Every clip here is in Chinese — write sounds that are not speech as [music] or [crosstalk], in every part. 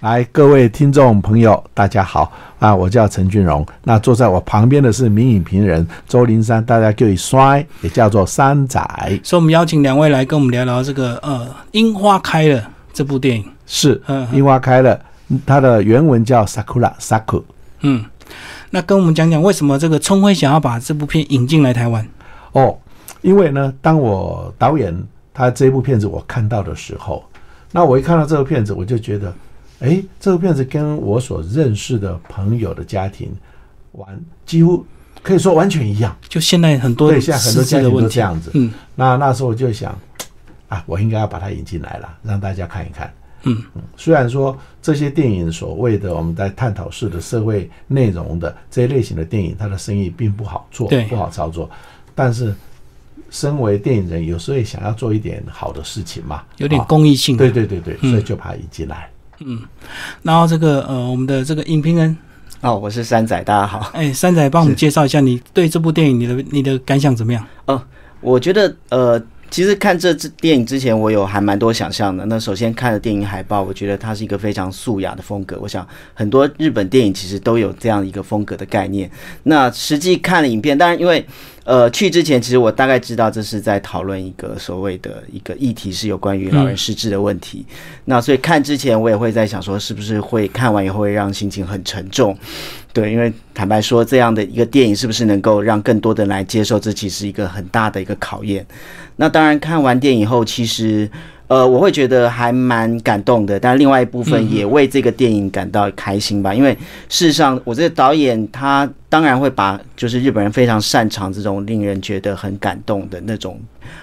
来，各位听众朋友，大家好啊！我叫陈俊荣，那坐在我旁边的是名影评人周林山，大家叫以摔，也叫做山仔。所以，我们邀请两位来跟我们聊聊这个呃，樱花开了这部电影。是，嗯樱花开了，它的原文叫 Sakura Saku。嗯，那跟我们讲讲为什么这个春晖想要把这部片引进来台湾？哦，因为呢，当我导演他这部片子我看到的时候，那我一看到这个片子，我就觉得。哎，这个片子跟我所认识的朋友的家庭完几乎可以说完全一样。就现在很多对，现在很多家庭都这样子。嗯，那那时候我就想，啊，我应该要把它引进来了，让大家看一看。嗯嗯，虽然说这些电影所谓的我们在探讨式的社会内容的这一类型的电影，它的生意并不好做，不好操作，但是身为电影人，有时候也想要做一点好的事情嘛，有点公益性。对对对对，所以就把它引进来。嗯，然后这个呃，我们的这个影评人哦，我是山仔，大家好。哎，山仔，帮我们介绍一下你对这部电影你的你的感想怎么样？哦，我觉得呃，其实看这支电影之前，我有还蛮多想象的。那首先看了电影海报，我觉得它是一个非常素雅的风格。我想很多日本电影其实都有这样一个风格的概念。那实际看了影片，当然因为。呃，去之前其实我大概知道这是在讨论一个所谓的一个议题，是有关于老人失智的问题。那所以看之前我也会在想说，是不是会看完以后会让心情很沉重？对，因为坦白说，这样的一个电影是不是能够让更多的人来接受？这其实一个很大的一个考验。那当然看完电影后，其实。呃，我会觉得还蛮感动的，但另外一部分也为这个电影感到开心吧。因为事实上，我这个导演他当然会把就是日本人非常擅长这种令人觉得很感动的那种，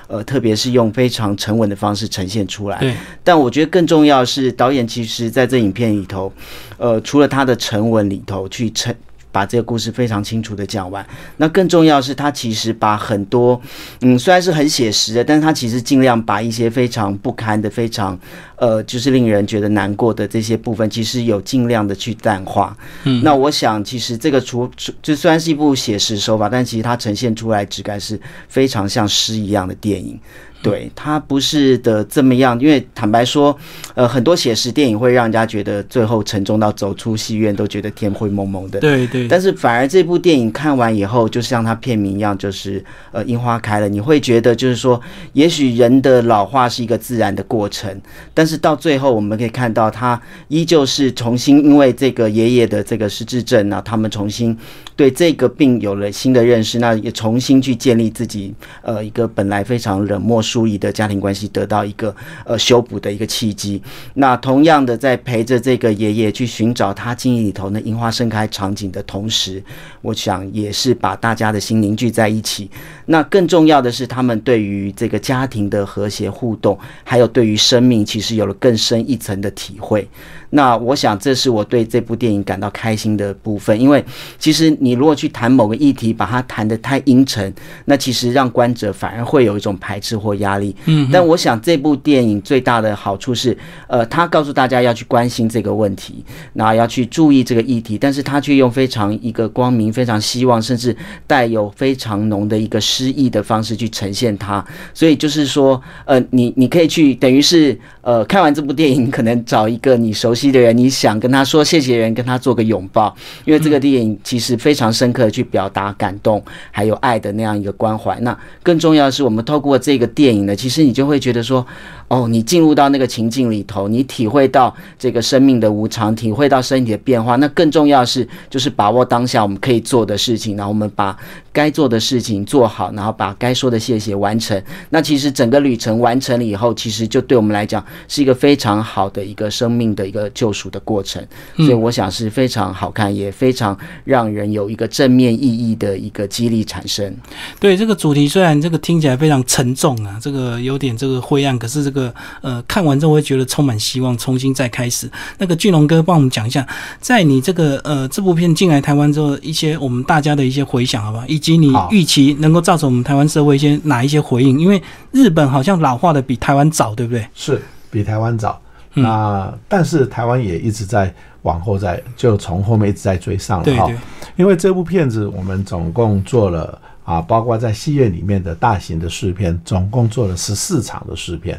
呃，特别是用非常沉稳的方式呈现出来。但我觉得更重要是，导演其实在这影片里头，呃，除了他的沉稳里头去呈。把这个故事非常清楚的讲完。那更重要是，他其实把很多，嗯，虽然是很写实的，但是他其实尽量把一些非常不堪的、非常呃，就是令人觉得难过的这些部分，其实有尽量的去淡化。嗯，那我想，其实这个除就虽然是一部写实手法，但其实它呈现出来质感是非常像诗一样的电影。对他不是的这么样，因为坦白说，呃，很多写实电影会让人家觉得最后沉重到走出戏院都觉得天灰蒙蒙的。对对。但是反而这部电影看完以后，就像它片名一样，就是呃樱花开了，你会觉得就是说，也许人的老化是一个自然的过程，但是到最后我们可以看到，他依旧是重新因为这个爷爷的这个失智症啊，他们重新对这个病有了新的认识，那也重新去建立自己呃一个本来非常冷漠。疏离的家庭关系得到一个呃修补的一个契机。那同样的，在陪着这个爷爷去寻找他记忆里头那樱花盛开场景的同时，我想也是把大家的心凝聚在一起。那更重要的是，他们对于这个家庭的和谐互动，还有对于生命，其实有了更深一层的体会。那我想，这是我对这部电影感到开心的部分，因为其实你如果去谈某个议题，把它谈得太阴沉，那其实让观者反而会有一种排斥或压力。嗯，但我想这部电影最大的好处是，呃，他告诉大家要去关心这个问题，然后要去注意这个议题，但是他却用非常一个光明、非常希望，甚至带有非常浓的一个诗意的方式去呈现它。所以就是说，呃，你你可以去，等于是呃，看完这部电影，可能找一个你熟悉。的人，你想跟他说谢谢的人，跟他做个拥抱，因为这个电影其实非常深刻的去表达感动还有爱的那样一个关怀。那更重要的是，我们透过这个电电影的，其实你就会觉得说。哦，你进入到那个情境里头，你体会到这个生命的无常，体会到身体的变化。那更重要的是，就是把握当下我们可以做的事情，然后我们把该做的事情做好，然后把该说的谢谢完成。那其实整个旅程完成了以后，其实就对我们来讲是一个非常好的一个生命的一个救赎的过程。所以我想是非常好看，也非常让人有一个正面意义的一个激励产生。对这个主题，虽然这个听起来非常沉重啊，这个有点这个灰暗，可是这个。个呃，看完之后会觉得充满希望，重新再开始。那个俊龙哥帮我们讲一下，在你这个呃这部片进来台湾之后，一些我们大家的一些回想，好吧？以及你预期能够造成我们台湾社会一些哪一些回应？因为日本好像老化的比台湾早，对不对？是比台湾早。那但是台湾也一直在往后在，就从后面一直在追上了哈。因为这部片子我们总共做了啊，包括在戏院里面的大型的试片，总共做了十四场的试片。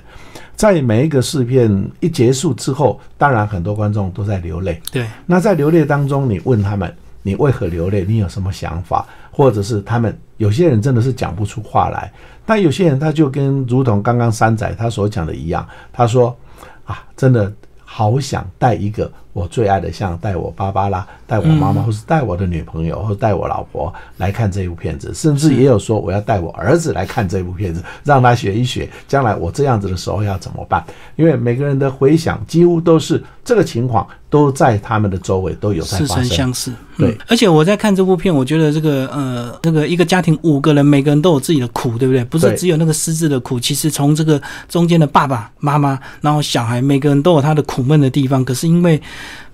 在每一个试片一结束之后，当然很多观众都在流泪。对，那在流泪当中，你问他们，你为何流泪？你有什么想法？或者是他们有些人真的是讲不出话来，但有些人他就跟如同刚刚三仔他所讲的一样，他说啊，真的好想带一个。我最爱的像带我爸爸啦，带我妈妈，或是带我的女朋友，或带我老婆来看这部片子，甚至也有说我要带我儿子来看这部片子，让他学一学，将来我这样子的时候要怎么办？因为每个人的回想几乎都是这个情况，都在他们的周围都有在发生。似曾相识，对。而且我在看这部片，我觉得这个呃，这个一个家庭五个人，每个人都有自己的苦，对不对？不是只有那个失智的苦，其实从这个中间的爸爸妈妈，然后小孩，每个人都有他的苦闷的地方。可是因为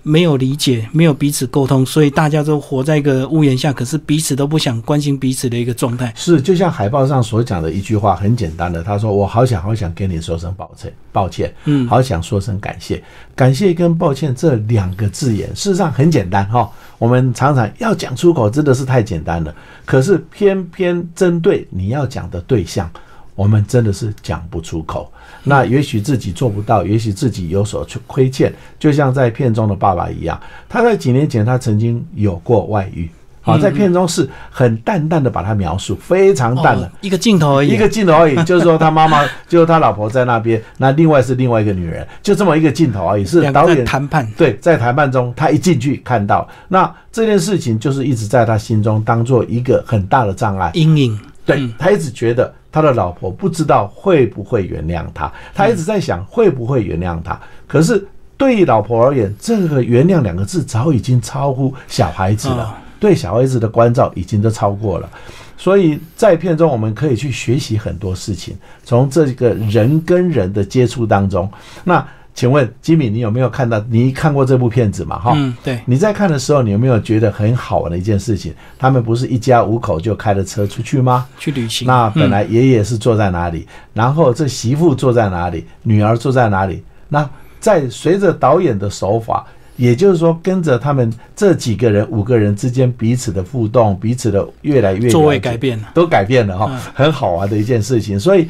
没有理解，没有彼此沟通，所以大家都活在一个屋檐下，可是彼此都不想关心彼此的一个状态。是，就像海报上所讲的一句话，很简单的，他说：“我好想好想跟你说声抱歉，抱歉，嗯，好想说声感谢，感谢跟抱歉这两个字眼，事实上很简单哈。我们常常要讲出口，真的是太简单了，可是偏偏针对你要讲的对象。”我们真的是讲不出口，那也许自己做不到，也许自己有所亏欠，就像在片中的爸爸一样，他在几年前他曾经有过外遇，好，在片中是很淡淡的把他描述，非常淡的。一个镜头而已，一个镜头而已，就是说他妈妈 [laughs] 就是他老婆在那边，那另外是另外一个女人，就这么一个镜头而已，是导演谈判，对，在谈判中他一进去看到，那这件事情就是一直在他心中当做一个很大的障碍。阴影，对他一直觉得。他的老婆不知道会不会原谅他，他一直在想会不会原谅他。可是对于老婆而言，这个“原谅”两个字早已经超乎小孩子了，对小孩子的关照已经都超过了。所以在片中，我们可以去学习很多事情，从这个人跟人的接触当中，那。请问吉米，你有没有看到？你看过这部片子嘛？哈，嗯，对。你在看的时候，你有没有觉得很好玩的一件事情？他们不是一家五口就开着车出去吗？去旅行。那本来爷爷是坐在哪里？然后这媳妇坐在哪里？女儿坐在哪里？那在随着导演的手法，也就是说，跟着他们这几个人五个人之间彼此的互动，彼此的越来越座位改变了，都改变了哈，很好玩的一件事情。所以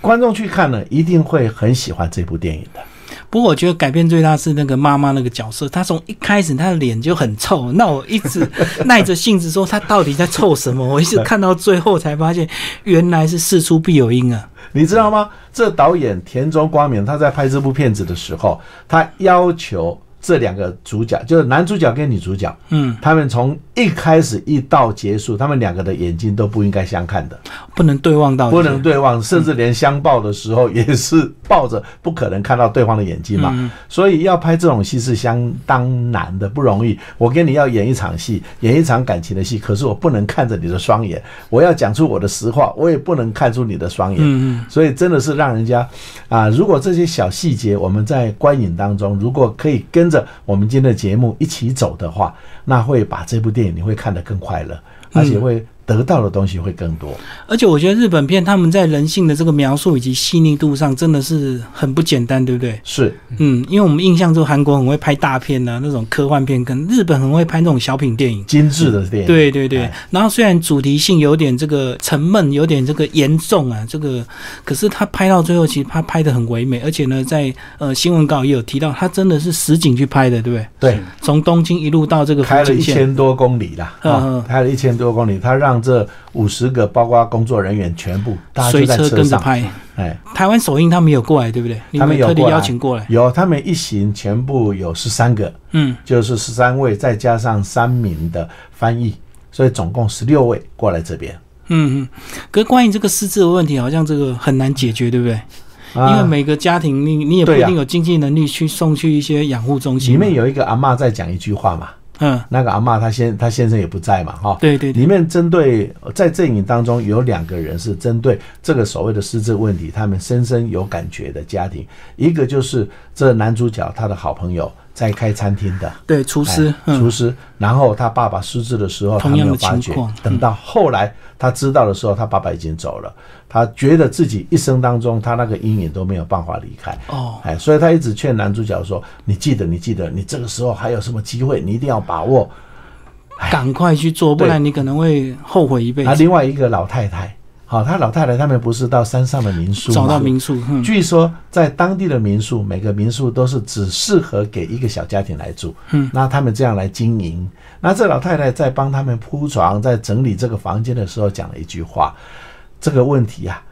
观众去看呢，一定会很喜欢这部电影的。不过我觉得改变最大是那个妈妈那个角色，她从一开始她的脸就很臭，那我一直 [laughs] 耐着性子说她到底在臭什么，我一直看到最后才发现原来是事出必有因啊！你知道吗？这导演田中光明他在拍这部片子的时候，他要求。这两个主角就是男主角跟女主角，嗯，他们从一开始一到结束，他们两个的眼睛都不应该相看的，不能对望到，不能对望，甚至连相抱的时候也是抱着，不可能看到对方的眼睛嘛。所以要拍这种戏是相当难的，不容易。我跟你要演一场戏，演一场感情的戏，可是我不能看着你的双眼，我要讲出我的实话，我也不能看出你的双眼。嗯嗯。所以真的是让人家啊，如果这些小细节我们在观影当中，如果可以跟。跟着我们今天的节目一起走的话，那会把这部电影你会看得更快乐，而且会。得到的东西会更多，而且我觉得日本片他们在人性的这个描述以及细腻度上真的是很不简单，对不对？是，嗯，因为我们印象中韩国很会拍大片啊，那种科幻片，跟日本很会拍那种小品电影，精致的电影。对对对。然后虽然主题性有点这个沉闷，有点这个严重啊，这个，可是他拍到最后，其实他拍的很唯美，而且呢，在呃新闻稿也有提到，他真的是实景去拍的，对不对？对。从东京一路到这个开了一千多公里啦，啊，开了一千多公里，他让这五十个，包括工作人员，全部随车跟着拍。哎，台湾首映他们有过来，对不对？他们有特地邀请过来。有，他们一行全部有十三个，嗯，就是十三位，再加上三名的翻译，所以总共十六位过来这边。嗯嗯。可是关于这个失智的问题，好像这个很难解决，对不对？因为每个家庭，你你也不一定有经济能力去送去一些养护中心。里面有一个阿妈在讲一句话嘛。嗯，那个阿妈她先她先生也不在嘛，哈，对对，里面针对在阵营当中有两个人是针对这个所谓的失智问题，他们深深有感觉的家庭，一个就是这男主角他的好朋友。在开餐厅的，对厨师，厨师。然后他爸爸失智的时候，他没有发觉。等到后来他知道的时候，他爸爸已经走了。他觉得自己一生当中，他那个阴影都没有办法离开。哦，哎，所以他一直劝男主角说：“你记得，你记得，你这个时候还有什么机会？你一定要把握。”赶快去做，不然你可能会后悔一辈子。啊，另外一个老太太，好，他老太太他们不是到山上的民宿找到民宿，据说在当地的民宿，每个民宿都是只适合给一个小家庭来住。嗯，那他们这样来经营。那这老太太在帮他们铺床，在整理这个房间的时候，讲了一句话：这个问题呀，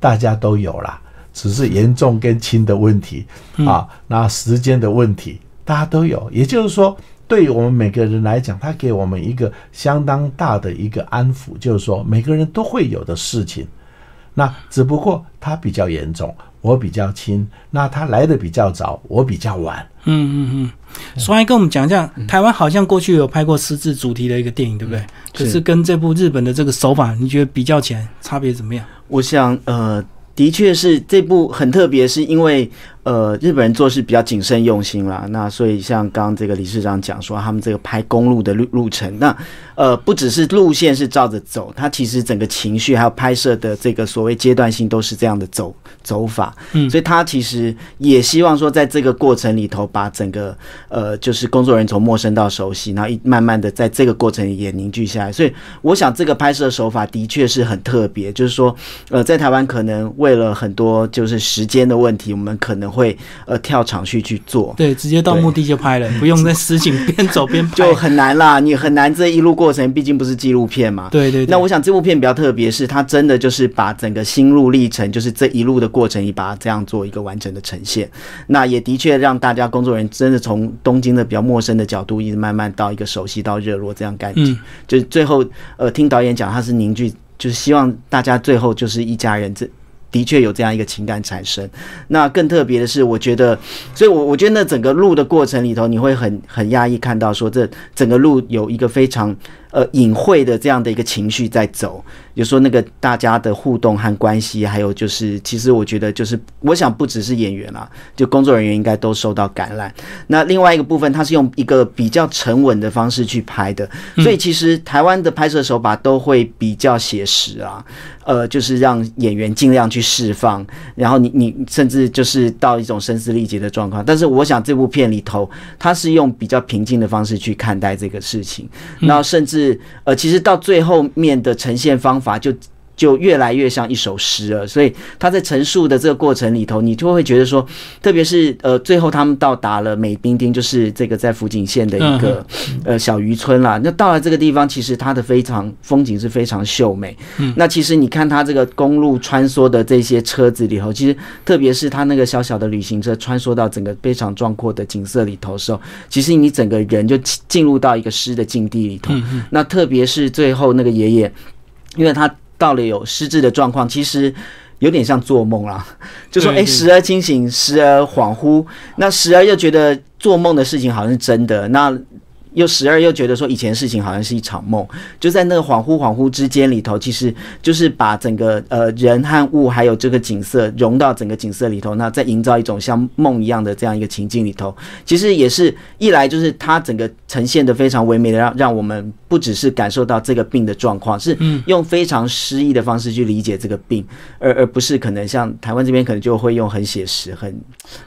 大家都有啦。只是严重跟轻的问题啊，那时间的问题，大家都有。也就是说，对于我们每个人来讲，他给我们一个相当大的一个安抚，就是说每个人都会有的事情。那只不过他比较严重，我比较轻。那他来的比较早，我比较晚。嗯嗯嗯。所以跟我们讲一下，台湾好像过去有拍过失智主题的一个电影，对不对？可是跟这部日本的这个手法，你觉得比较起来差别怎么样？我想，呃。的确是这部很特别，是因为。呃，日本人做事比较谨慎用心啦，那所以像刚刚这个理事长讲说，他们这个拍公路的路路程，那呃不只是路线是照着走，他其实整个情绪还有拍摄的这个所谓阶段性都是这样的走走法，嗯，所以他其实也希望说，在这个过程里头，把整个呃就是工作人员从陌生到熟悉，然后一慢慢的在这个过程也凝聚下来，所以我想这个拍摄手法的确是很特别，就是说呃在台湾可能为了很多就是时间的问题，我们可能。会呃跳场去去做，对，直接到目的就拍了，[laughs] 不用在实景边走边 [laughs] 拍，就很难啦。你很难这一路过程，毕竟不是纪录片嘛。对对。那我想这部片比较特别，是它真的就是把整个心路历程，就是这一路的过程，也把它这样做一个完整的呈现。那也的确让大家工作人员真的从东京的比较陌生的角度，一直慢慢到一个熟悉到热络这样感觉。就最后呃听导演讲，他是凝聚，就是希望大家最后就是一家人这。的确有这样一个情感产生，那更特别的是，我觉得，所以，我我觉得那整个录的过程里头，你会很很压抑，看到说这整个录有一个非常。呃，隐晦的这样的一个情绪在走，有时候那个大家的互动和关系，还有就是，其实我觉得就是，我想不只是演员啦，就工作人员应该都受到感染。那另外一个部分，它是用一个比较沉稳的方式去拍的，所以其实台湾的拍摄手法都会比较写实啊，呃，就是让演员尽量去释放，然后你你甚至就是到一种声嘶力竭的状况。但是我想这部片里头，它是用比较平静的方式去看待这个事情，然后甚至。是呃，其实到最后面的呈现方法就。就越来越像一首诗了，所以他在陈述的这个过程里头，你就会觉得说，特别是呃，最后他们到达了美滨町，就是这个在福井县的一个呃小渔村啦。那到了这个地方，其实它的非常风景是非常秀美。那其实你看它这个公路穿梭的这些车子里头，其实特别是它那个小小的旅行车穿梭到整个非常壮阔的景色里头的时候，其实你整个人就进入到一个诗的境地里头。那特别是最后那个爷爷，因为他。到了有失智的状况，其实有点像做梦啦，就说哎，时而清醒，时而恍惚，那时而又觉得做梦的事情好像是真的，那。又时而又觉得说以前事情好像是一场梦，就在那个恍惚恍惚之间里头，其实就是把整个呃人和物还有这个景色融到整个景色里头，那再营造一种像梦一样的这样一个情境里头，其实也是一来就是它整个呈现的非常唯美的，让让我们不只是感受到这个病的状况，是用非常诗意的方式去理解这个病，而而不是可能像台湾这边可能就会用很写实、很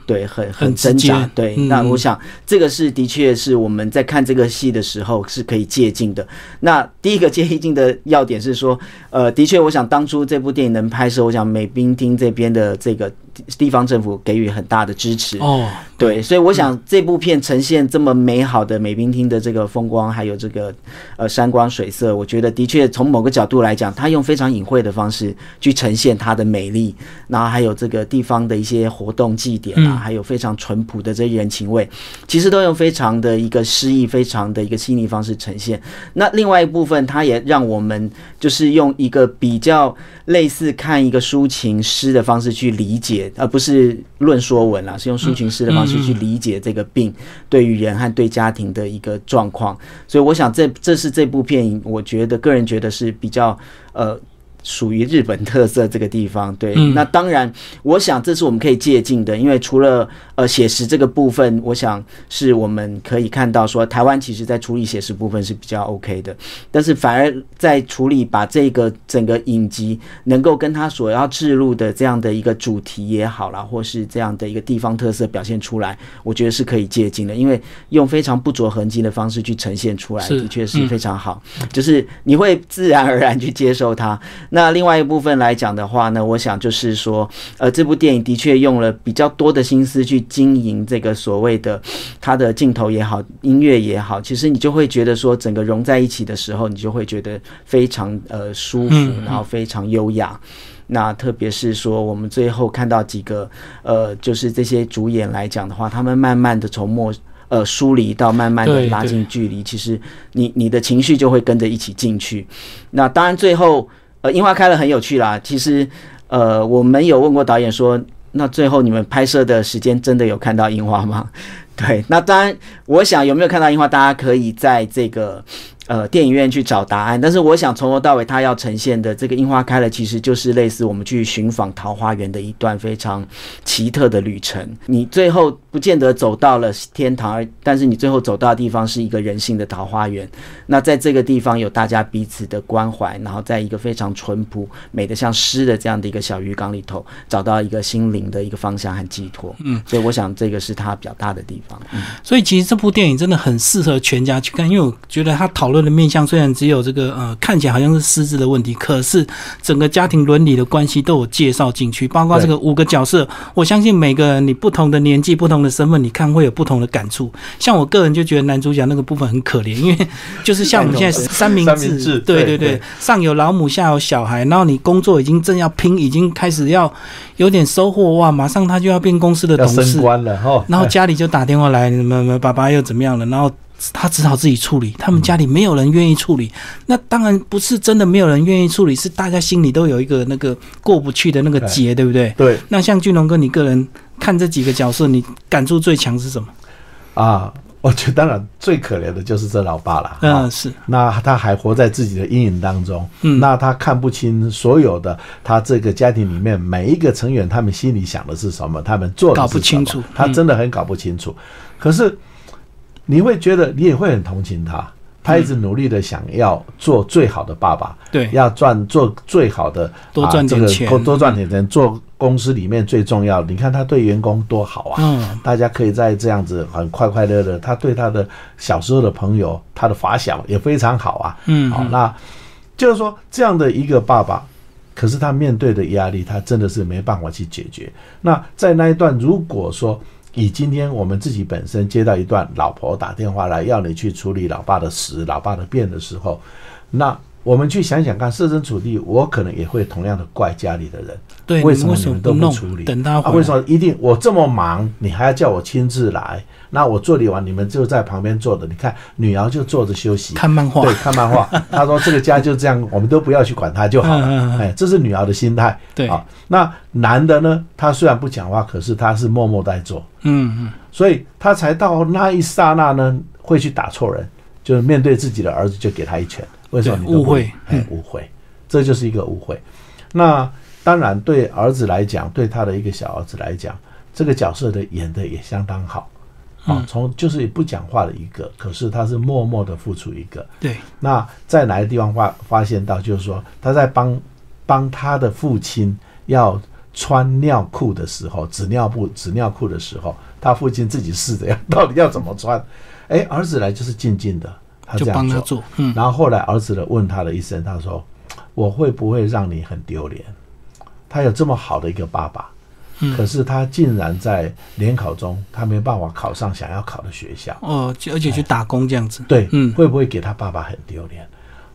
对、很很挣扎。对，那我想这个是的确是我们在看这个。戏的时候是可以借鉴的。那第一个借镜的要点是说，呃，的确，我想当初这部电影能拍摄，我想美冰厅这边的这个。地方政府给予很大的支持哦，对，所以我想这部片呈现这么美好的美宾厅的这个风光，还有这个呃山光水色，我觉得的确从某个角度来讲，他用非常隐晦的方式去呈现它的美丽，然后还有这个地方的一些活动祭典啊，还有非常淳朴的这人情味，其实都用非常的一个诗意、非常的一个细腻方式呈现。那另外一部分，它也让我们就是用一个比较类似看一个抒情诗的方式去理解。而不是论说文啦，是用抒情诗的方式去理解这个病对于人和对家庭的一个状况。所以，我想这这是这部片，我觉得个人觉得是比较呃属于日本特色这个地方，对，那当然，我想这是我们可以借鉴的，因为除了呃写实这个部分，我想是我们可以看到说，台湾其实在处理写实部分是比较 OK 的，但是反而在处理把这个整个影集能够跟他所要置入的这样的一个主题也好啦，或是这样的一个地方特色表现出来，我觉得是可以借鉴的，因为用非常不着痕迹的方式去呈现出来，的确是非常好，就是你会自然而然去接受它。那另外一部分来讲的话呢，我想就是说，呃，这部电影的确用了比较多的心思去经营这个所谓的它的镜头也好，音乐也好，其实你就会觉得说，整个融在一起的时候，你就会觉得非常呃舒服，然后非常优雅。那特别是说，我们最后看到几个呃，就是这些主演来讲的话，他们慢慢的从陌呃疏离到慢慢的拉近距离，其实你你的情绪就会跟着一起进去。那当然最后。呃，樱花开了很有趣啦。其实，呃，我们有问过导演说，那最后你们拍摄的时间真的有看到樱花吗？[laughs] 对，那当然，我想有没有看到樱花，大家可以在这个。呃，电影院去找答案，但是我想从头到尾，他要呈现的这个樱花开了，其实就是类似我们去寻访桃花源的一段非常奇特的旅程。你最后不见得走到了天堂，但是你最后走到的地方是一个人性的桃花源。那在这个地方有大家彼此的关怀，然后在一个非常淳朴、美的像诗的这样的一个小鱼缸里头，找到一个心灵的一个方向和寄托。嗯，所以我想这个是他表达的地方。嗯，所以其实这部电影真的很适合全家去看，因为我觉得他讨论。的面向虽然只有这个呃看起来好像是私自的问题，可是整个家庭伦理的关系都有介绍进去，包括这个五个角色，我相信每个人你不同的年纪、不同的身份，你看会有不同的感触。像我个人就觉得男主角那个部分很可怜，因为就是像我们现在 [laughs] 三明治，对对对，上有老母，下有小孩，然后你工作已经正要拼，已经开始要有点收获哇，马上他就要变公司的董事了哈，然后家里就打电话来，什么爸爸又怎么样了，然后。他只好自己处理，他们家里没有人愿意处理。那当然不是真的没有人愿意处理，是大家心里都有一个那个过不去的那个结，对不对？对。那像俊龙哥，你个人看这几个角色，你感触最强是什么？啊，我觉得当然最可怜的就是这老爸了。嗯，是。那他还活在自己的阴影当中。嗯。那他看不清所有的他这个家庭里面每一个成员，他们心里想的是什么，他们做的搞不清楚。他真的很搞不清楚。可是。你会觉得你也会很同情他，他一直努力的想要做最好的爸爸，对，要赚做最好的，多赚点钱，多赚点钱，做公司里面最重要的。你看他对员工多好啊，嗯，大家可以在这样子很快快乐乐。他对他的小时候的朋友，他的发小也非常好啊，嗯，好，那就是说这样的一个爸爸，可是他面对的压力，他真的是没办法去解决。那在那一段，如果说。以今天我们自己本身接到一段老婆打电话来要你去处理老爸的死、老爸的变的时候，那我们去想想看，设身处地，我可能也会同样的怪家里的人，对，为什么你们都不处理？等他为什么一定我这么忙，你还要叫我亲自来？那我处理完，你们就在旁边坐着。你看，女儿就坐着休息，看漫画。对，看漫画。[laughs] 他说：“这个家就这样，我们都不要去管他就好了。”哎，这是女儿的心态。对啊，那男的呢？他虽然不讲话，可是他是默默在做。嗯嗯，所以他才到那一刹那呢，会去打错人，就是面对自己的儿子就给他一拳。为什么？误会，哎，误会，这就是一个误会。那当然，对儿子来讲，对他的一个小儿子来讲，这个角色的演的也相当好。啊，从就是不讲话的一个，可是他是默默的付出一个。对，那在哪个地方发发现到，就是说他在帮帮他的父亲要穿尿裤的时候，纸尿布、纸尿裤的时候，他父亲自己试着要到底要怎么穿。[laughs] 哎，儿子来就是静静的，他这样做。嗯，然后后来儿子的问他的一声，他说：“我会不会让你很丢脸？他有这么好的一个爸爸。”可是他竟然在联考中，他没办法考上想要考的学校哦，而且去打工这样子。对，嗯，会不会给他爸爸很丢脸？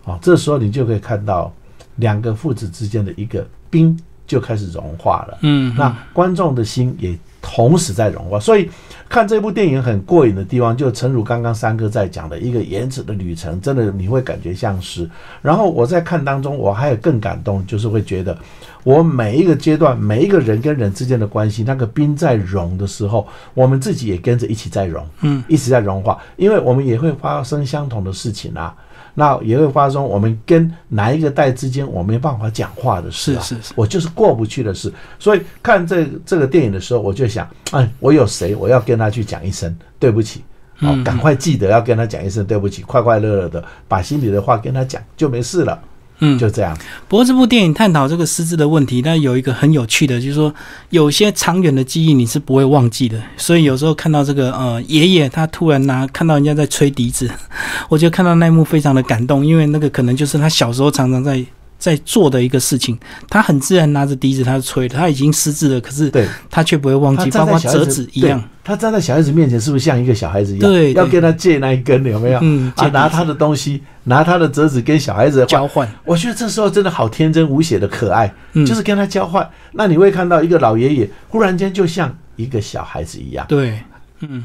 哦，这时候你就可以看到两个父子之间的一个冰就开始融化了。嗯，那观众的心也。同时在融化，所以看这部电影很过瘾的地方，就诚如刚刚三哥在讲的一个延迟的旅程，真的你会感觉像是。然后我在看当中，我还有更感动，就是会觉得我每一个阶段，每一个人跟人之间的关系，那个冰在融的时候，我们自己也跟着一起在融，嗯，一直在融化，因为我们也会发生相同的事情啊。那也会发生我们跟哪一个代之间我没办法讲话的事啊，是是是我就是过不去的事。所以看这这个电影的时候，我就想，哎，我有谁，我要跟他去讲一声对不起。好，赶快记得要跟他讲一声对不起，快快乐乐的把心里的话跟他讲，就没事了。嗯，就这样。不过这部电影探讨这个失智的问题，但有一个很有趣的，就是说有些长远的记忆你是不会忘记的。所以有时候看到这个呃爷爷他突然拿看到人家在吹笛子，[laughs] 我就看到那一幕非常的感动，因为那个可能就是他小时候常常在。在做的一个事情，他很自然拿着笛子，他吹，他已经失智了，可是他却不会忘记，包括折纸一样。他站在小孩子面前，是不是像一个小孩子一样？对，要跟他借那一根，有没有？嗯，啊，拿他的东西，拿他的折纸跟小孩子交换。我觉得这时候真的好天真无邪的可爱，就是跟他交换。那你会看到一个老爷爷，忽然间就像一个小孩子一样。对，嗯。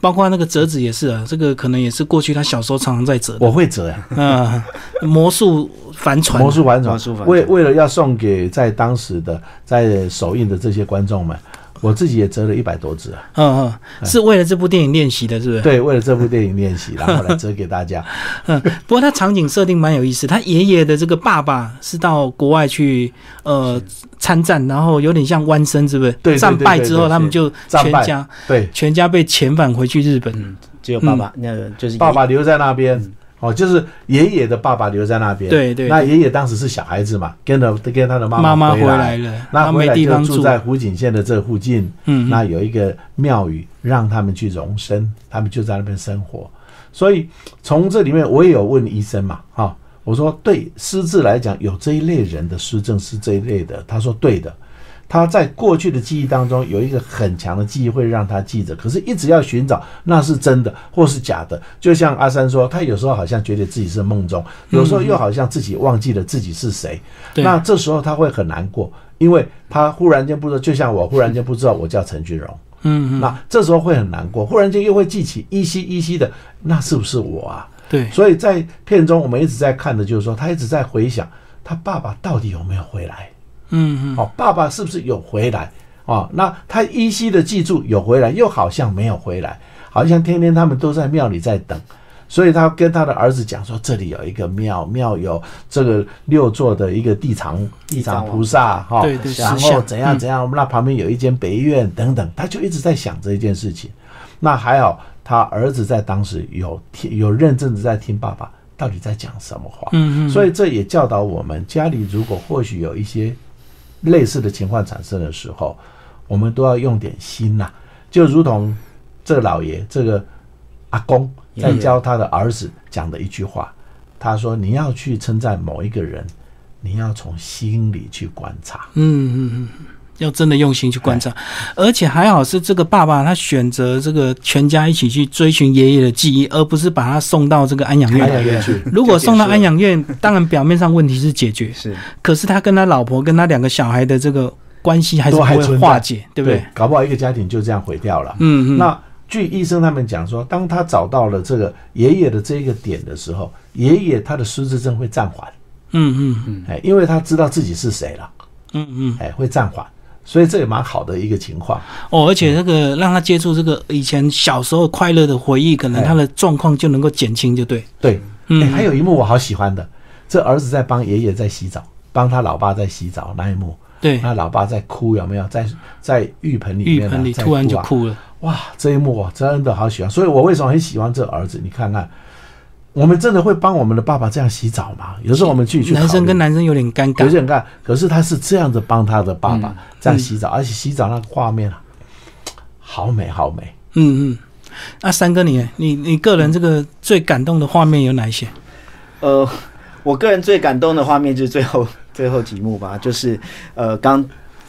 包括那个折纸也是啊，这个可能也是过去他小时候常常在折。我会折呀，嗯，魔术帆船，魔术帆船，为为了要送给在当时的在首映的这些观众们。我自己也折了一百多只啊，嗯嗯，是为了这部电影练习的，是不是？对，为了这部电影练习，然后来折给大家。[laughs] 嗯，不过他场景设定蛮有意思，他爷爷的这个爸爸是到国外去呃参战，然后有点像弯身，是不是？对，战败之后他们就全家对全家被遣返回去日本，只有爸爸那个就是爸爸留在那边。哦，就是爷爷的爸爸留在那边。对对。那爷爷当时是小孩子嘛，跟着跟他的妈妈回来了。那回来就住在湖景县的这附近。嗯。那有一个庙宇让他们去容身，他们就在那边生活。所以从这里面，我也有问医生嘛，哈，我说对失智来讲，有这一类人的失症是这一类的。他说对的。他在过去的记忆当中有一个很强的记忆，会让他记着。可是，一直要寻找那是真的或是假的。就像阿三说，他有时候好像觉得自己是梦中，有时候又好像自己忘记了自己是谁。那这时候他会很难过，因为他忽然间不知道，就像我忽然间不知道我叫陈俊荣。嗯嗯。那这时候会很难过，忽然间又会记起依稀依稀的，那是不是我啊？对。所以在片中，我们一直在看的就是说，他一直在回想他爸爸到底有没有回来。嗯嗯，哦，爸爸是不是有回来？哦，那他依稀的记住有回来，又好像没有回来，好像天天他们都在庙里在等，所以他跟他的儿子讲说，这里有一个庙，庙有这个六座的一个地藏地藏菩萨，哈，对对，然后怎样怎样，我们那旁边有一间北院等等，他就一直在想这一件事情。那还好，他儿子在当时有听有认真的在听爸爸到底在讲什么话，嗯嗯，所以这也教导我们家里如果或许有一些。类似的情况产生的时候，我们都要用点心呐，就如同这个老爷，这个阿公在教他的儿子讲的一句话，他说：“你要去称赞某一个人，你要从心里去观察。”嗯嗯嗯，要真的用心去观察，而且还好是这个爸爸他选择这个全家一起去追寻爷爷的记忆，而不是把他送到这个安养院去。如果送到安养院，当然表面上问题是解决，是，可是他跟他老婆跟他两个小孩的这个关系还是会化解，对不对？搞不好一个家庭就这样毁掉了。嗯嗯。那据医生他们讲说，当他找到了这个爷爷的这个点的时候，爷爷他的失智症会暂缓。嗯嗯嗯。哎，因为他知道自己是谁了。嗯嗯。哎，会暂缓。所以这也蛮好的一个情况哦，而且这个让他接触这个以前小时候快乐的回忆，可能他的状况就能够减轻，就对。对，嗯，还有一幕我好喜欢的，这儿子在帮爷爷在洗澡，帮他老爸在洗澡那一幕，对，他老爸在哭，有没有？在在浴盆里面，浴盆里突然就哭了，哇，这一幕我真的好喜欢，所以我为什么很喜欢这儿子？你看看。我们真的会帮我们的爸爸这样洗澡吗？有时候我们去去男生跟男生有点尴尬，有点尴尬。可是他是这样子帮他的爸爸这样洗澡，而且洗澡那个画面啊，好美好美。嗯嗯，那三哥你你你个人这个最感动的画面有哪一些？呃，[laughs] 我个人最感动的画面就是最后最后几幕吧，就是呃刚。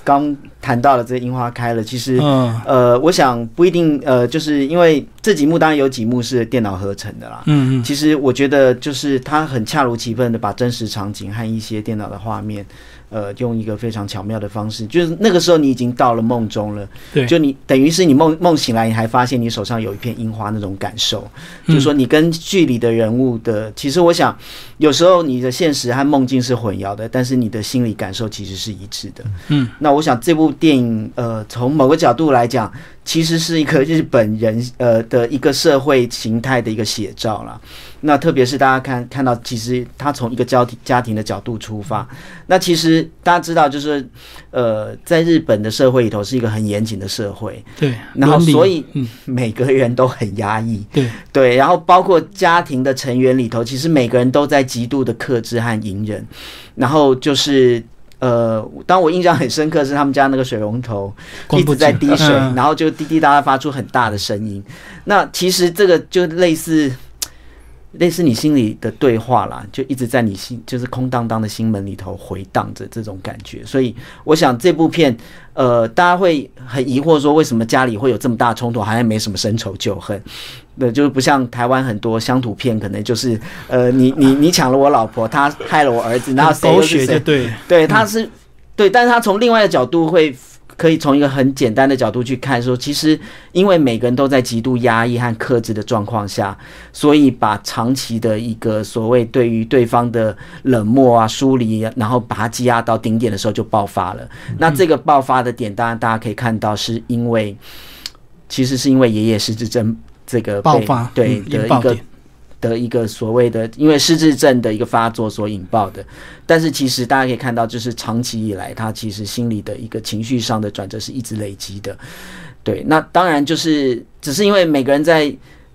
刚谈到了这樱花开了，其实，呃，我想不一定，呃，就是因为这几幕当然有几幕是电脑合成的啦。嗯嗯，其实我觉得就是它很恰如其分的把真实场景和一些电脑的画面。呃，用一个非常巧妙的方式，就是那个时候你已经到了梦中了，对，就你等于是你梦梦醒来，你还发现你手上有一片樱花那种感受，就说你跟剧里的人物的，其实我想有时候你的现实和梦境是混淆的，但是你的心理感受其实是一致的。嗯，那我想这部电影，呃，从某个角度来讲。其实是一个日本人呃的一个社会形态的一个写照了。那特别是大家看看到，其实他从一个家庭家庭的角度出发。那其实大家知道，就是呃，在日本的社会里头是一个很严谨的社会。对。然后，所以每个人都很压抑。对对。然后，包括家庭的成员里头，其实每个人都在极度的克制和隐忍。然后就是呃，当我印象很深刻是他们家那个水龙头一直在滴水，然后就滴滴答答发出很大的声音。那其实这个就类似。类似你心里的对话啦，就一直在你心，就是空荡荡的心门里头回荡着这种感觉。所以我想这部片，呃，大家会很疑惑说，为什么家里会有这么大冲突，好像没什么深仇旧恨，那就是不像台湾很多乡土片，可能就是呃，你你你抢了我老婆，他害了我儿子，然后狗血就对，对，他是对，但是他从另外的角度会。可以从一个很简单的角度去看，说其实因为每个人都在极度压抑和克制的状况下，所以把长期的一个所谓对于对方的冷漠啊、疏离，然后把它积压到顶点的时候就爆发了。那这个爆发的点，当然大家可以看到，是因为其实是因为爷爷失智症这个爆发对的一个。的一个所谓的因为失智症的一个发作所引爆的，但是其实大家可以看到，就是长期以来他其实心理的一个情绪上的转折是一直累积的。对，那当然就是只是因为每个人在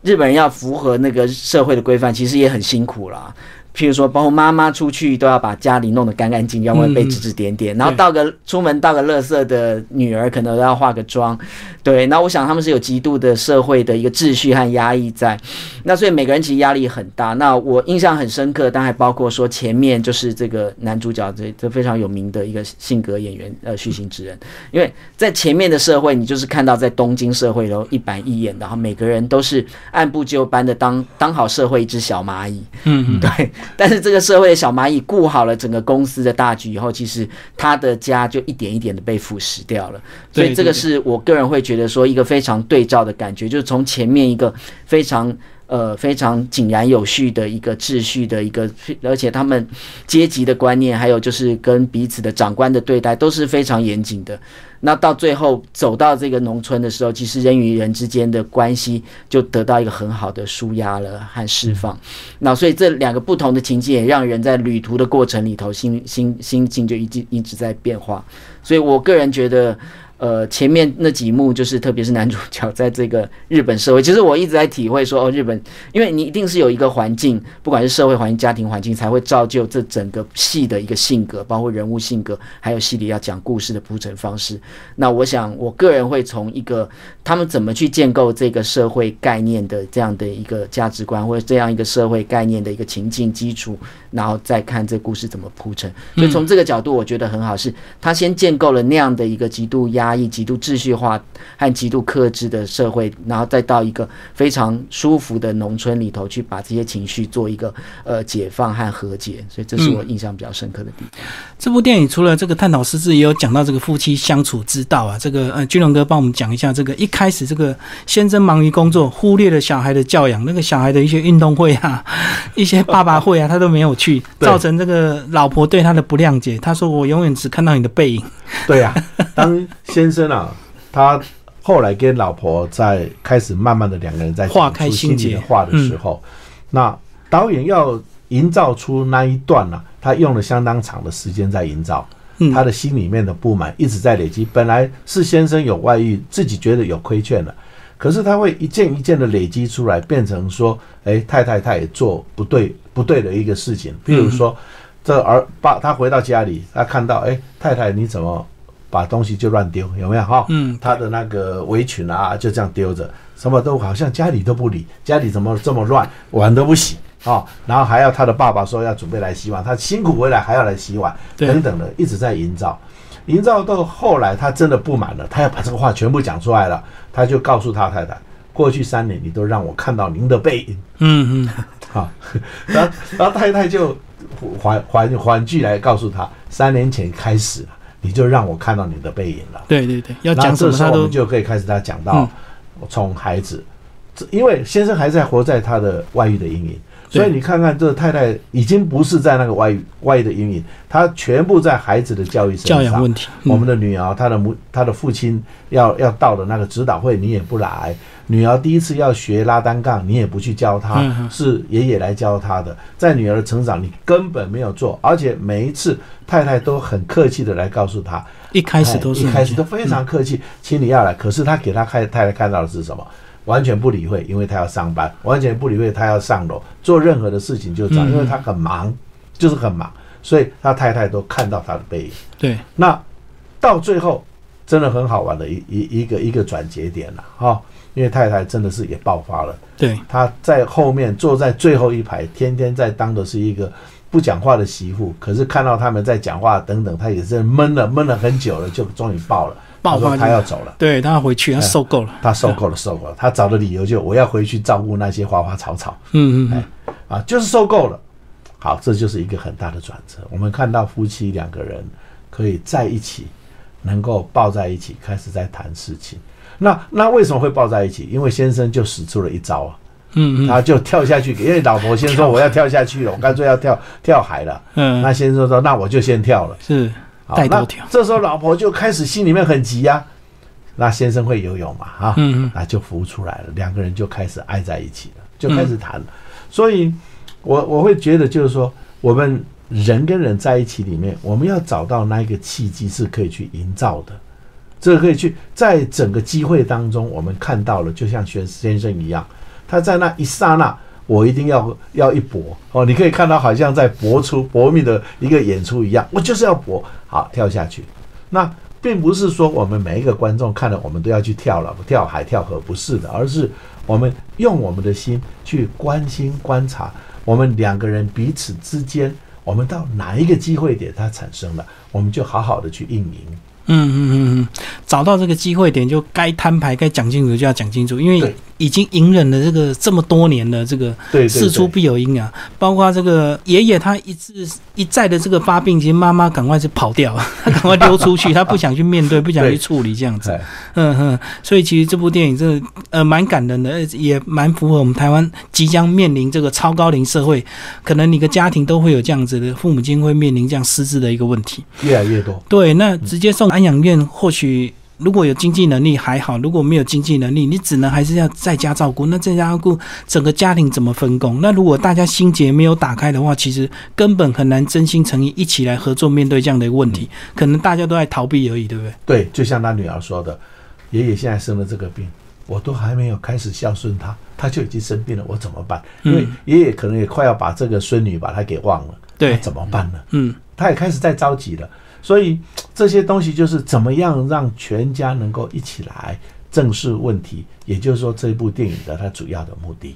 日本人要符合那个社会的规范，其实也很辛苦啦。譬如说，包括妈妈出去都要把家里弄得干干净净，要不然被指指点点。然后到个出门到个垃圾的女儿，可能都要化个妆。对，那我想他们是有极度的社会的一个秩序和压抑在。那所以每个人其实压力很大。那我印象很深刻，当然还包括说前面就是这个男主角这这非常有名的一个性格演员呃虚心之人，因为在前面的社会，你就是看到在东京社会然后一板一眼，然后每个人都是按部就班的当当好社会一只小蚂蚁。嗯嗯，对。[laughs] 但是这个社会的小蚂蚁顾好了整个公司的大局以后，其实他的家就一点一点的被腐蚀掉了。所以这个是我个人会觉得说一个非常对照的感觉，就是从前面一个非常呃非常井然有序的一个秩序的一个，而且他们阶级的观念，还有就是跟彼此的长官的对待都是非常严谨的。那到最后走到这个农村的时候，其实人与人之间的关系就得到一个很好的舒压了和释放。那所以这两个不同的情境也让人在旅途的过程里头心心心境就一直一直在变化。所以我个人觉得。呃，前面那几幕就是，特别是男主角在这个日本社会，其实我一直在体会说，哦，日本，因为你一定是有一个环境，不管是社会环境、家庭环境，才会造就这整个戏的一个性格，包括人物性格，还有戏里要讲故事的铺陈方式。那我想，我个人会从一个他们怎么去建构这个社会概念的这样的一个价值观，或者这样一个社会概念的一个情境基础，然后再看这故事怎么铺陈。所以从这个角度，我觉得很好，是他先建构了那样的一个极度压。压抑、极度秩序化和极度克制的社会，然后再到一个非常舒服的农村里头去，把这些情绪做一个呃解放和和解，所以这是我印象比较深刻的地方。这部电影除了这个探讨失智，也有讲到这个夫妻相处之道啊。这个呃，军龙哥帮我们讲一下，这个一开始这个先生忙于工作，忽略了小孩的教养，那个小孩的一些运动会啊、[laughs] 一些爸爸会啊，他都没有去，[laughs] 造成这个老婆对他的不谅解。他说：“我永远只看到你的背影。”对呀，当。[laughs] 先生啊，他后来跟老婆在开始慢慢的两个人在化开心结话的时候，那导演要营造出那一段呢，他用了相当长的时间在营造，他的心里面的不满一直在累积。本来是先生有外遇，自己觉得有亏欠了，可是他会一件一件的累积出来，变成说，哎，太太他也做不对不对的一个事情，比如说这儿爸他回到家里，他看到，哎，太太你怎么？把东西就乱丢，有没有哈？嗯，他的那个围裙啊，就这样丢着，什么都好像家里都不理，家里怎么这么乱，碗都不洗啊？然后还要他的爸爸说要准备来洗碗，他辛苦回来还要来洗碗，等等的，一直在营造，营造到后来他真的不满了，他要把这个话全部讲出来了，他就告诉他太太，过去三年你都让我看到您的背影，嗯嗯，[laughs] 好，然后然后太太就缓缓缓句来告诉他，三年前开始了。你就让我看到你的背影了。对对对，要讲什么他都就可以开始他讲到从孩子，因为先生还在活在他的外遇的阴影，所以你看看，这太太已经不是在那个外外的阴影，她全部在孩子的教育上。教养问题。我们的女儿，她的母，她的父亲要要到的那个指导会，你也不来。女儿第一次要学拉单杠，你也不去教她，是爷爷来教她的。在女儿的成长，你根本没有做，而且每一次太太都很客气的来告诉她，一开始都是一开始都非常客气，请你要来。可是她给她看太太看到的是什么？完全不理会，因为他要上班；完全不理会，他要上楼做任何的事情就这样，因为他很忙，就是很忙，所以他太太都看到他的背影。对，那到最后真的很好玩的一一一个一个转折点了哈。因为太太真的是也爆发了，对，他在后面坐在最后一排，天天在当的是一个不讲话的媳妇，可是看到他们在讲话等等，他也是闷了闷了很久了，就终于爆了，爆发，他要走了，对，他要回去，他受够了，他受够了，受够了，他找的理由就我要回去照顾那些花花草草，嗯嗯，哎，啊，就是受够了，好，这就是一个很大的转折，我们看到夫妻两个人可以在一起，能够抱在一起，开始在谈事情。那那为什么会抱在一起？因为先生就使出了一招啊，嗯，他就跳下去，因为老婆先说我要跳下去了，我干脆要跳跳海了，嗯，那先生说那我就先跳了，是带头跳。这时候老婆就开始心里面很急呀，那先生会游泳嘛，哈，嗯，那就浮出来了，两个人就开始爱在一起了，就开始谈了。所以，我我会觉得就是说，我们人跟人在一起里面，我们要找到那一个契机是可以去营造的。这个可以去，在整个机会当中，我们看到了，就像玄先生一样，他在那一刹那，我一定要要一搏哦。你可以看到，好像在搏出搏命的一个演出一样，我就是要搏，好跳下去。那并不是说我们每一个观众看了，我们都要去跳了，跳海跳河不是的，而是我们用我们的心去关心观察，我们两个人彼此之间，我们到哪一个机会点它产生了，我们就好好的去运营。嗯嗯嗯嗯，找到这个机会点，就该摊牌、该讲清楚就要讲清楚，因为。已经隐忍了这个这么多年的这个事出必有因啊，包括这个爷爷他一次一再的这个发病，其实妈妈赶快是跑掉，[laughs] 他赶快溜出去，他不想去面对，不想去处理这样子。嗯哼，所以其实这部电影这呃蛮感人的，也蛮符合我们台湾即将面临这个超高龄社会，可能你个家庭都会有这样子的父母亲会面临这样失智的一个问题，越来越多。对，那直接送安养院或许。如果有经济能力还好，如果没有经济能力，你只能还是要在家照顾。那在家照顾整个家庭怎么分工？那如果大家心结没有打开的话，其实根本很难真心诚意一起来合作面对这样的一个问题。可能大家都在逃避而已，对不对？对，就像他女儿说的，爷爷现在生了这个病，我都还没有开始孝顺他，他就已经生病了，我怎么办？因为爷爷可能也快要把这个孙女把他给忘了，对，怎么办呢？嗯，他也开始在着急了。所以这些东西就是怎么样让全家能够一起来正视问题，也就是说这部电影的它主要的目的。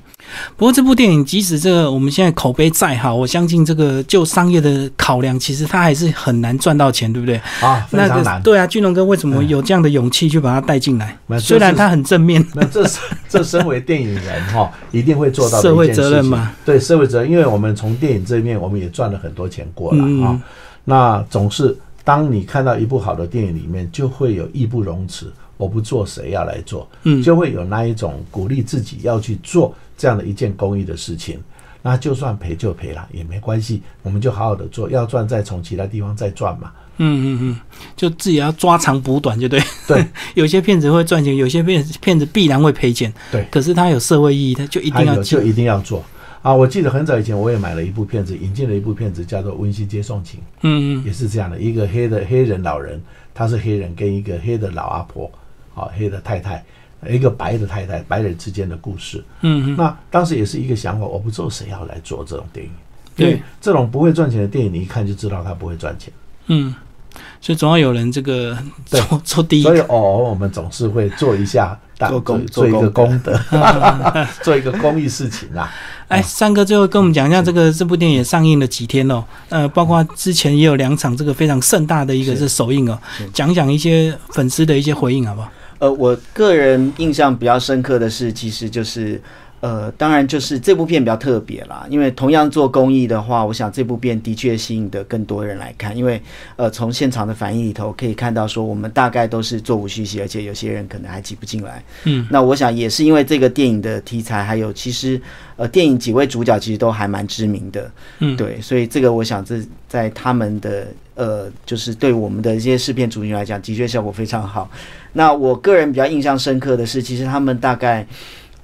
不过这部电影即使这个我们现在口碑再好，我相信这个就商业的考量，其实它还是很难赚到钱，对不对？啊，非常难。对啊，俊龙哥为什么有这样的勇气去把它带进来？虽然它很正面，那这是这身为电影人哈，一定会做到社会责任嘛？对社会责任，因为我们从电影这一面，我们也赚了很多钱过来啊。那总是。当你看到一部好的电影里面，就会有义不容辞，我不做谁要来做？嗯，就会有那一种鼓励自己要去做这样的一件公益的事情。那就算赔就赔了也没关系，我们就好好的做，要赚再从其他地方再赚嘛。嗯嗯嗯，就自己要抓长补短，就对。对，[laughs] 有些骗子会赚钱，有些骗骗子必然会赔钱。对，可是他有社会意义，他就一定要就一定要做。啊，我记得很早以前我也买了一部片子，引进了一部片子叫做《温馨接送情》，嗯嗯，也是这样的一个黑的黑人老人，他是黑人跟一个黑的老阿婆，啊，黑的太太，一个白的太太，白人之间的故事，嗯嗯，那当时也是一个想法，我不知道谁要来做这种电影？对，这种不会赚钱的电影，你一看就知道它不会赚钱，嗯。所以总要有人这个做做第一，所以偶尔我们总是会做一下做功做一个功德，[laughs] 做一个公益事情啊。哎，三哥最后跟我们讲一下，这个这部电影上映了几天哦？呃，包括之前也有两场这个非常盛大的一个是首映哦，讲讲一些粉丝的一些回应好不好？呃，我个人印象比较深刻的是，其实就是。呃，当然就是这部片比较特别啦，因为同样做公益的话，我想这部片的确吸引的更多人来看，因为呃，从现场的反应里头可以看到，说我们大概都是座无虚席，而且有些人可能还挤不进来。嗯，那我想也是因为这个电影的题材，还有其实呃，电影几位主角其实都还蛮知名的。嗯，对，所以这个我想这在他们的呃，就是对我们的一些试片族群来讲，的确效果非常好。那我个人比较印象深刻的是，其实他们大概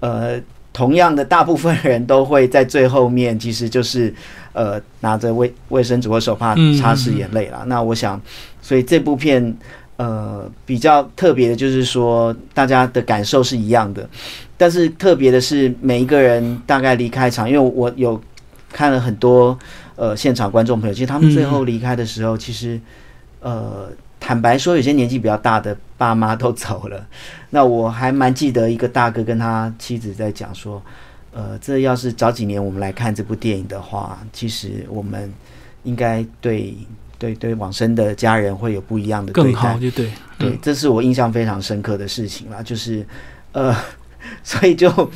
呃。同样的，大部分人都会在最后面，其实就是呃拿着卫卫生纸或手帕擦拭眼泪啦。那我想，所以这部片呃比较特别的就是说，大家的感受是一样的，但是特别的是每一个人大概离开场，因为我有看了很多呃现场观众朋友，其实他们最后离开的时候，其实呃。坦白说，有些年纪比较大的爸妈都走了。那我还蛮记得一个大哥跟他妻子在讲说，呃，这要是早几年我们来看这部电影的话，其实我们应该对对对往生的家人会有不一样的更好，就对对，这是我印象非常深刻的事情啦。就是呃，[laughs] 所以就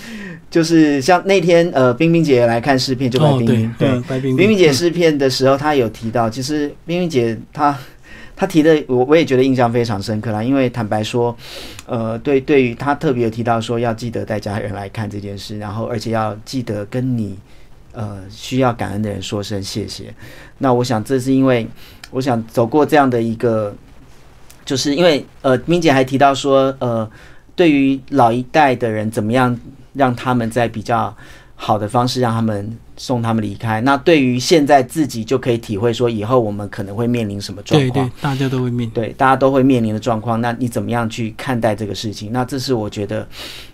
就是像那天呃，冰冰姐来看试片，就白冰冰对白冰冰姐试片的时候，她有提到，其实冰冰姐她。他提的我我也觉得印象非常深刻啦，因为坦白说，呃，对，对于他特别有提到说要记得带家人来看这件事，然后而且要记得跟你呃需要感恩的人说声谢谢。那我想这是因为我想走过这样的一个，就是因为呃，明姐还提到说，呃，对于老一代的人怎么样让他们在比较好的方式让他们。送他们离开。那对于现在自己就可以体会说，以后我们可能会面临什么状况？对对，大家都会面对，大家都会面临的状况。那你怎么样去看待这个事情？那这是我觉得，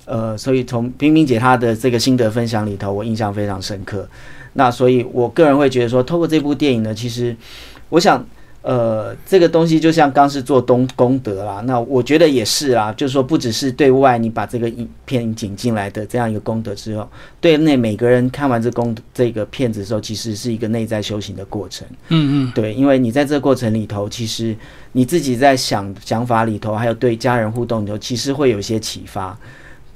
呃，所以从冰冰姐她的这个心得分享里头，我印象非常深刻。那所以我个人会觉得说，透过这部电影呢，其实我想。呃，这个东西就像刚是做东功德啦，那我觉得也是啦，就是说不只是对外你把这个影片引进来的这样一个功德之后，对内每个人看完这功这个片子的时候，其实是一个内在修行的过程。嗯嗯，对，因为你在这个过程里头，其实你自己在想想法里头，还有对家人互动里头，其实会有一些启发。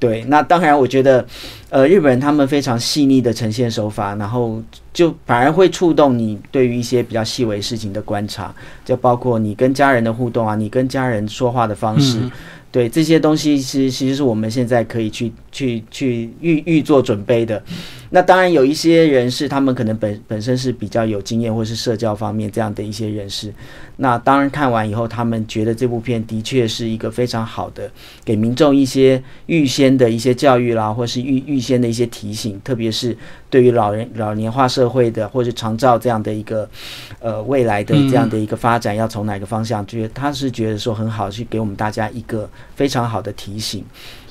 对，那当然，我觉得，呃，日本人他们非常细腻的呈现手法，然后就反而会触动你对于一些比较细微事情的观察，就包括你跟家人的互动啊，你跟家人说话的方式。对这些东西，其实其实是我们现在可以去去去预预做准备的。那当然有一些人士，他们可能本本身是比较有经验，或是社交方面这样的一些人士。那当然看完以后，他们觉得这部片的确是一个非常好的，给民众一些预先的一些教育啦，或是预预先的一些提醒，特别是对于老人老年化社会的，或者长照这样的一个呃未来的这样的一个发展，要从哪个方向？觉得他是觉得说很好，去给我们大家一个。非常好的提醒。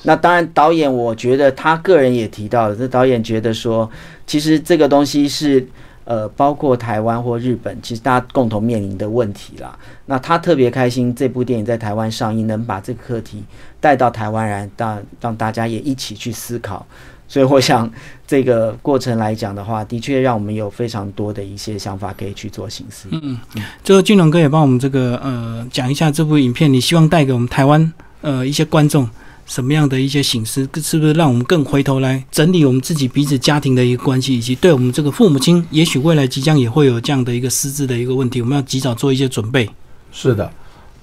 那当然，导演我觉得他个人也提到了，这导演觉得说，其实这个东西是呃，包括台湾或日本，其实大家共同面临的问题啦。那他特别开心，这部电影在台湾上映，能把这个课题带到台湾来，让让大家也一起去思考。所以，我想这个过程来讲的话，的确让我们有非常多的一些想法可以去做形式。嗯嗯，最后俊龙哥也帮我们这个呃讲一下这部影片，你希望带给我们台湾。呃，一些观众什么样的一些形式，是不是让我们更回头来整理我们自己彼此家庭的一个关系，以及对我们这个父母亲，也许未来即将也会有这样的一个失智的一个问题，我们要及早做一些准备。是的，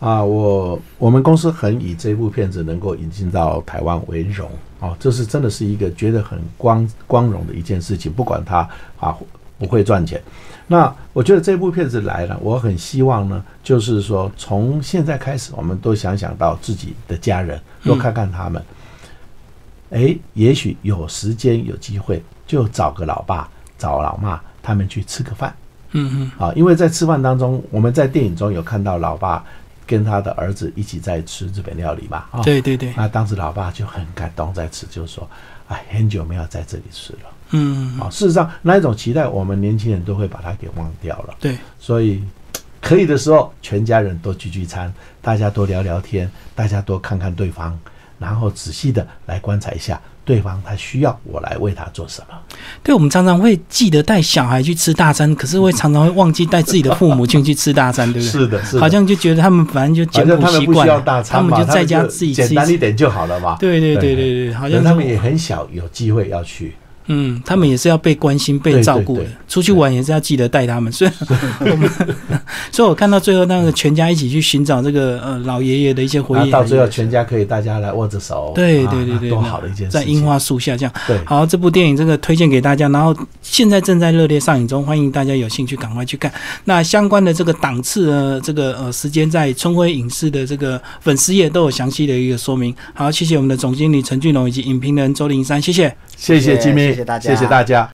啊，我我们公司很以这部片子能够引进到台湾为荣哦，这是真的是一个觉得很光光荣的一件事情，不管他啊不会赚钱。那我觉得这部片子来了，我很希望呢，就是说从现在开始，我们都想想到自己的家人，多看看他们。哎，也许有时间有机会，就找个老爸、找老妈，他们去吃个饭。嗯嗯。啊，因为在吃饭当中，我们在电影中有看到老爸跟他的儿子一起在吃日本料理嘛。啊，对对对。那当时老爸就很感动，在吃，就是说，哎，很久没有在这里吃了。嗯，啊，事实上那一种期待，我们年轻人都会把它给忘掉了。对，所以可以的时候，全家人都聚聚餐，大家多聊聊天，大家多看看对方，然后仔细的来观察一下对方他需要我来为他做什么。对，我们常常会记得带小孩去吃大餐，可是会常常会忘记带自己的父母亲去吃大餐，对不对？是的，是的。好像就觉得他们反正就简朴习惯，他们就在家自己吃简单一点就好了嘛。对对对对对，好像他们也很小，有机会要去。嗯，他们也是要被关心、被照顾的。出去玩也是要记得带他们。所以，我们，[laughs] 所以我看到最后那个全家一起去寻找这个呃老爷爷的一些回忆，到最后全家可以大家来握着手，对对对对，多好的一件事。在樱花树下这样，对。好，这部电影这个推荐给大家，然后现在正在热烈上映中，欢迎大家有兴趣赶快去看。那相关的这个档次呢，这个呃时间在春晖影视的这个粉丝页都有详细的一个说明。好，谢谢我们的总经理陈俊龙以及影评人周林山，谢谢。谢谢金明，谢谢大家，谢谢大家。